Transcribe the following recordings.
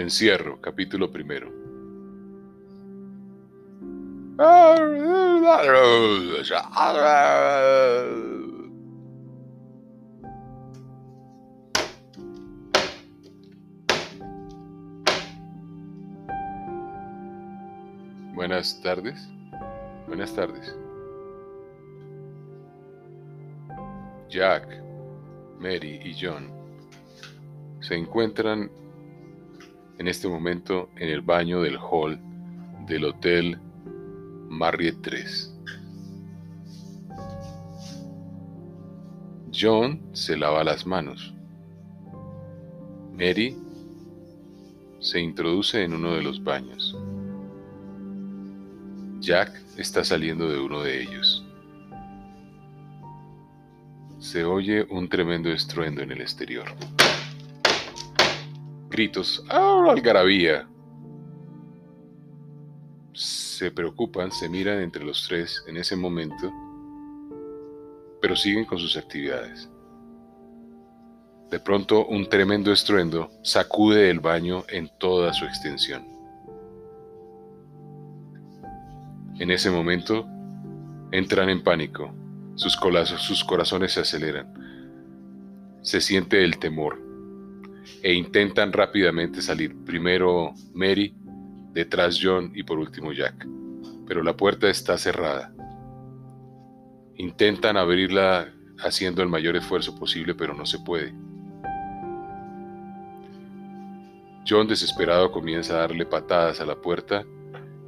Encierro, capítulo primero. Buenas tardes. Buenas tardes. Jack, Mary y John se encuentran en este momento en el baño del hall del Hotel Marriott 3. John se lava las manos. Mary se introduce en uno de los baños. Jack está saliendo de uno de ellos. Se oye un tremendo estruendo en el exterior gritos, ¡ah, algarabía! Se preocupan, se miran entre los tres en ese momento, pero siguen con sus actividades. De pronto un tremendo estruendo sacude el baño en toda su extensión. En ese momento entran en pánico, sus, sus corazones se aceleran, se siente el temor e intentan rápidamente salir. Primero Mary, detrás John y por último Jack. Pero la puerta está cerrada. Intentan abrirla haciendo el mayor esfuerzo posible, pero no se puede. John desesperado comienza a darle patadas a la puerta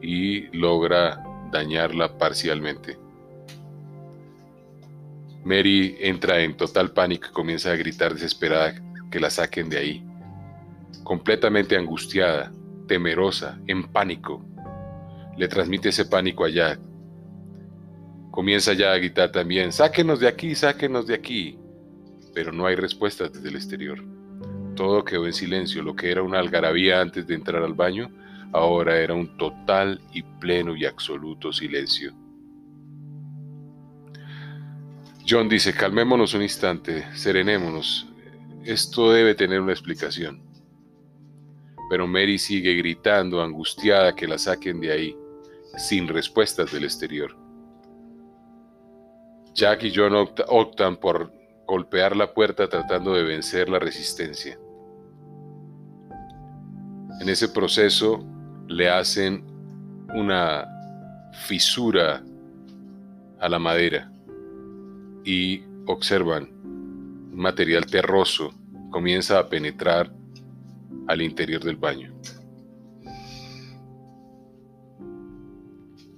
y logra dañarla parcialmente. Mary entra en total pánico y comienza a gritar desesperada que la saquen de ahí. Completamente angustiada, temerosa, en pánico. Le transmite ese pánico a. Comienza ya a gritar también, sáquenos de aquí, sáquenos de aquí. Pero no hay respuestas desde el exterior. Todo quedó en silencio. Lo que era una algarabía antes de entrar al baño, ahora era un total y pleno y absoluto silencio. John dice, calmémonos un instante, serenémonos, esto debe tener una explicación. Pero Mary sigue gritando, angustiada, que la saquen de ahí, sin respuestas del exterior. Jack y John optan por golpear la puerta tratando de vencer la resistencia. En ese proceso le hacen una fisura a la madera y observan material terroso comienza a penetrar al interior del baño.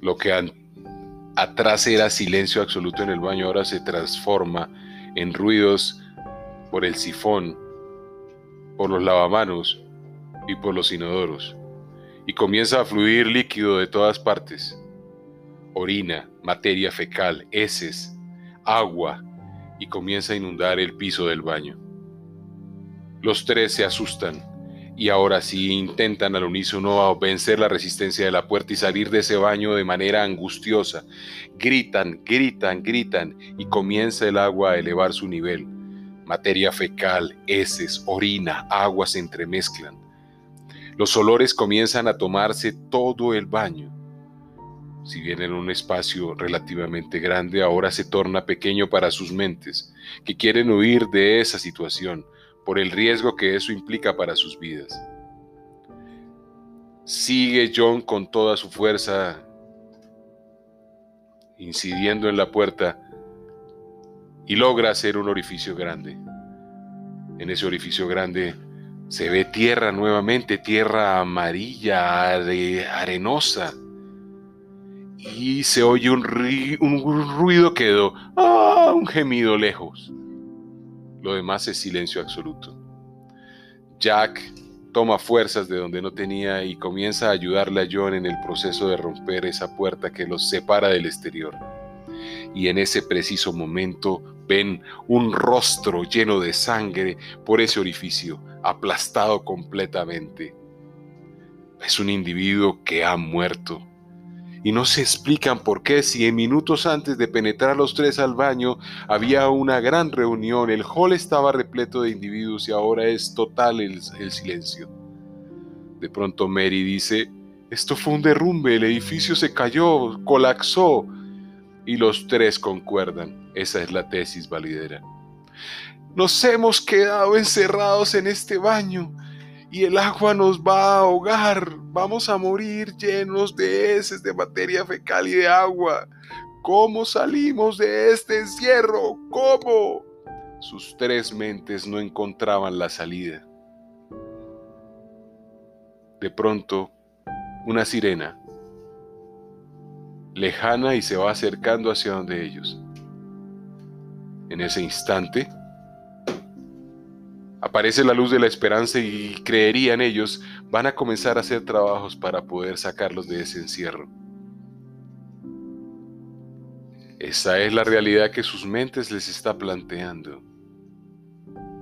Lo que atrás era silencio absoluto en el baño ahora se transforma en ruidos por el sifón, por los lavamanos y por los inodoros. Y comienza a fluir líquido de todas partes. Orina, materia fecal, heces, agua, y comienza a inundar el piso del baño. Los tres se asustan y ahora sí intentan al unísono vencer la resistencia de la puerta y salir de ese baño de manera angustiosa. Gritan, gritan, gritan y comienza el agua a elevar su nivel. Materia fecal, heces, orina, agua se entremezclan. Los olores comienzan a tomarse todo el baño si bien en un espacio relativamente grande, ahora se torna pequeño para sus mentes, que quieren huir de esa situación por el riesgo que eso implica para sus vidas. Sigue John con toda su fuerza, incidiendo en la puerta, y logra hacer un orificio grande. En ese orificio grande se ve tierra nuevamente, tierra amarilla, arenosa y se oye un, ruido quedó, ¡ah! un gemido lejos. Lo demás es silencio absoluto. Jack toma fuerzas de donde no tenía y comienza a ayudarle a John en el proceso de romper esa puerta que los separa del exterior. Y en ese preciso momento ven un rostro lleno de sangre por ese orificio, aplastado completamente. Es un individuo que ha muerto y no se explican por qué si en minutos antes de penetrar los tres al baño había una gran reunión, el hall estaba repleto de individuos y ahora es total el, silencio. De pronto Mary dice, esto fue un derrumbe, el edificio se cayó, colapsó. Y los tres concuerdan, esa es la tesis validera. Nos hemos quedado encerrados en este baño y el agua nos va a ahogar. Vamos a morir llenos de heces, de materia fecal y de agua. ¿Cómo salimos de este encierro? ¿Cómo? Sus tres mentes no encontraban la salida. De pronto, una sirena, lejana y se va acercando hacia donde ellos. En ese instante, aparece la luz de la esperanza y creerían ellos, van a comenzar a hacer trabajos para poder sacarlos de ese encierro. Esa es la realidad que sus mentes les está planteando.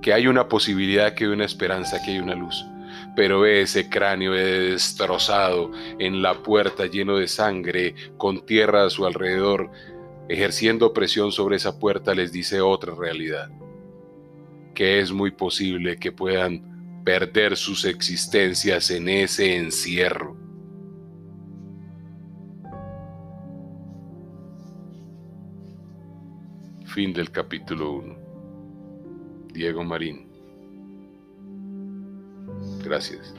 Que hay una posibilidad, que hay una esperanza, que hay una luz. Pero ve ese cráneo destrozado en la puerta lleno de sangre, con tierra a su alrededor, ejerciendo presión sobre esa puerta, les dice otra realidad. Que es muy posible que puedan perder sus existencias en ese encierro. Fin del capítulo 1. Diego Marín. Gracias.